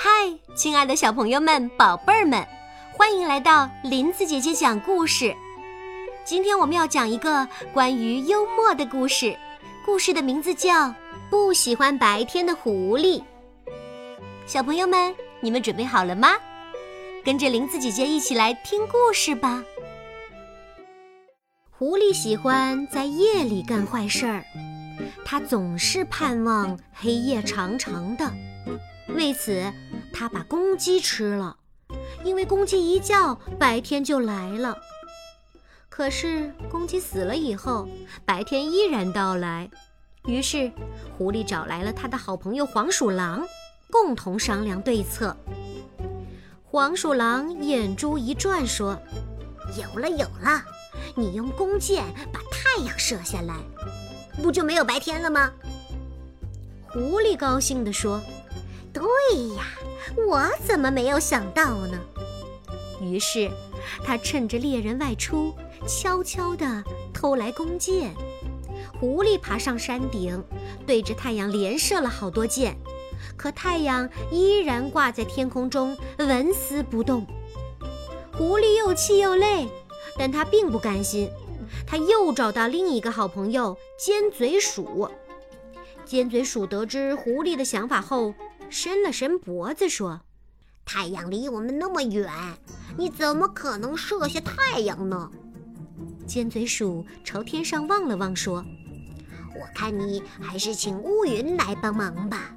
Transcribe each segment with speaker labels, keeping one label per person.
Speaker 1: 嗨，亲爱的小朋友们、宝贝儿们，欢迎来到林子姐姐讲故事。今天我们要讲一个关于幽默的故事，故事的名字叫《不喜欢白天的狐狸》。小朋友们，你们准备好了吗？跟着林子姐姐一起来听故事吧。狐狸喜欢在夜里干坏事儿，它总是盼望黑夜长长的。为此，它把公鸡吃了，因为公鸡一叫，白天就来了。可是公鸡死了以后，白天依然到来。于是，狐狸找来了他的好朋友黄鼠狼，共同商量对策。黄鼠狼眼珠一转，说：“
Speaker 2: 有了，有了！你用弓箭把太阳射下来，不就没有白天了吗？”
Speaker 1: 狐狸高兴地说。
Speaker 2: 对呀，我怎么没有想到呢？
Speaker 1: 于是，他趁着猎人外出，悄悄地偷来弓箭。狐狸爬上山顶，对着太阳连射了好多箭，可太阳依然挂在天空中，纹丝不动。狐狸又气又累，但他并不甘心，他又找到另一个好朋友尖嘴鼠。尖嘴鼠得知狐狸的想法后，伸了伸脖子说：“
Speaker 2: 太阳离我们那么远，你怎么可能射下太阳呢？”
Speaker 1: 尖嘴鼠朝天上望了望，说：“
Speaker 2: 我看你还是请乌云来帮忙吧。”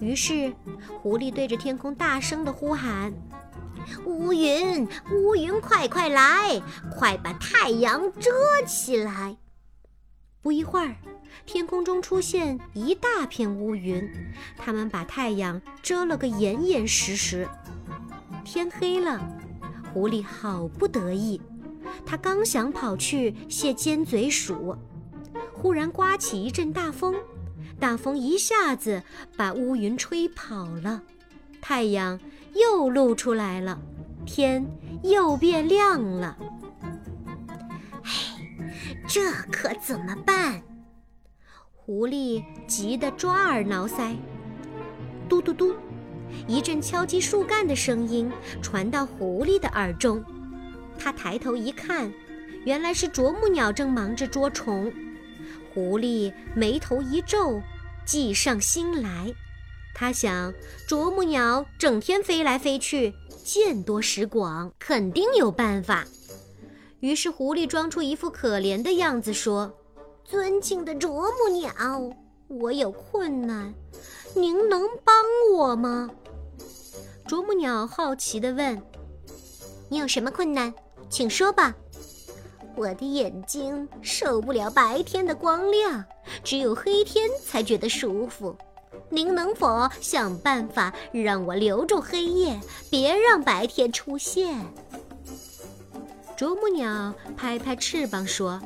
Speaker 1: 于是，狐狸对着天空大声地呼喊：“
Speaker 2: 乌云，乌云，快快来，快把太阳遮起来！”
Speaker 1: 不一会儿。天空中出现一大片乌云，它们把太阳遮了个严严实实。天黑了，狐狸好不得意，它刚想跑去谢尖嘴鼠，忽然刮起一阵大风，大风一下子把乌云吹跑了，太阳又露出来了，天又变亮了。
Speaker 2: 这可怎么办？
Speaker 1: 狐狸急得抓耳挠腮，嘟嘟嘟，一阵敲击树干的声音传到狐狸的耳中。他抬头一看，原来是啄木鸟正忙着捉虫。狐狸眉头一皱，计上心来。他想，啄木鸟整天飞来飞去，见多识广，肯定有办法。于是，狐狸装出一副可怜的样子说。
Speaker 2: 尊敬的啄木鸟，我有困难，您能帮我吗？
Speaker 1: 啄木鸟好奇地问：“
Speaker 2: 你有什么困难？请说吧。”我的眼睛受不了白天的光亮，只有黑天才觉得舒服。您能否想办法让我留住黑夜，别让白天出现？
Speaker 1: 啄木鸟拍拍翅膀说。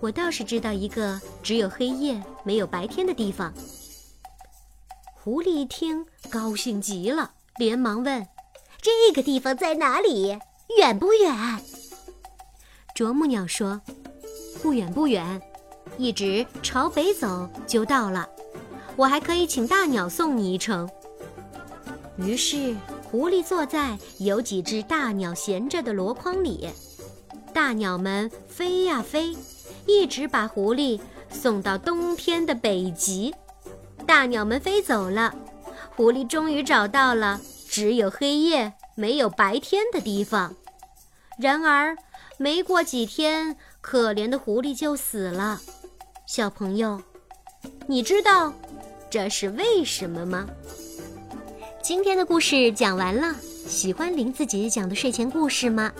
Speaker 1: 我倒是知道一个只有黑夜没有白天的地方。狐狸一听，高兴极了，连忙问：“
Speaker 2: 这个地方在哪里？远不远？”
Speaker 1: 啄木鸟说：“不远不远，一直朝北走就到了。我还可以请大鸟送你一程。”于是，狐狸坐在有几只大鸟闲着的箩筐里，大鸟们飞呀飞。一直把狐狸送到冬天的北极，大鸟们飞走了，狐狸终于找到了只有黑夜没有白天的地方。然而，没过几天，可怜的狐狸就死了。小朋友，你知道这是为什么吗？今天的故事讲完了，喜欢林子姐姐讲的睡前故事吗？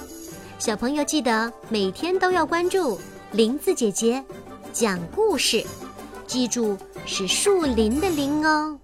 Speaker 1: 小朋友记得每天都要关注。林子姐姐讲故事，记住是树林的林哦。